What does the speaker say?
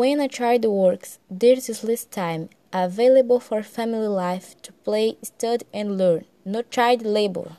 When a child works, there is less time available for family life to play, study, and learn. No child labor.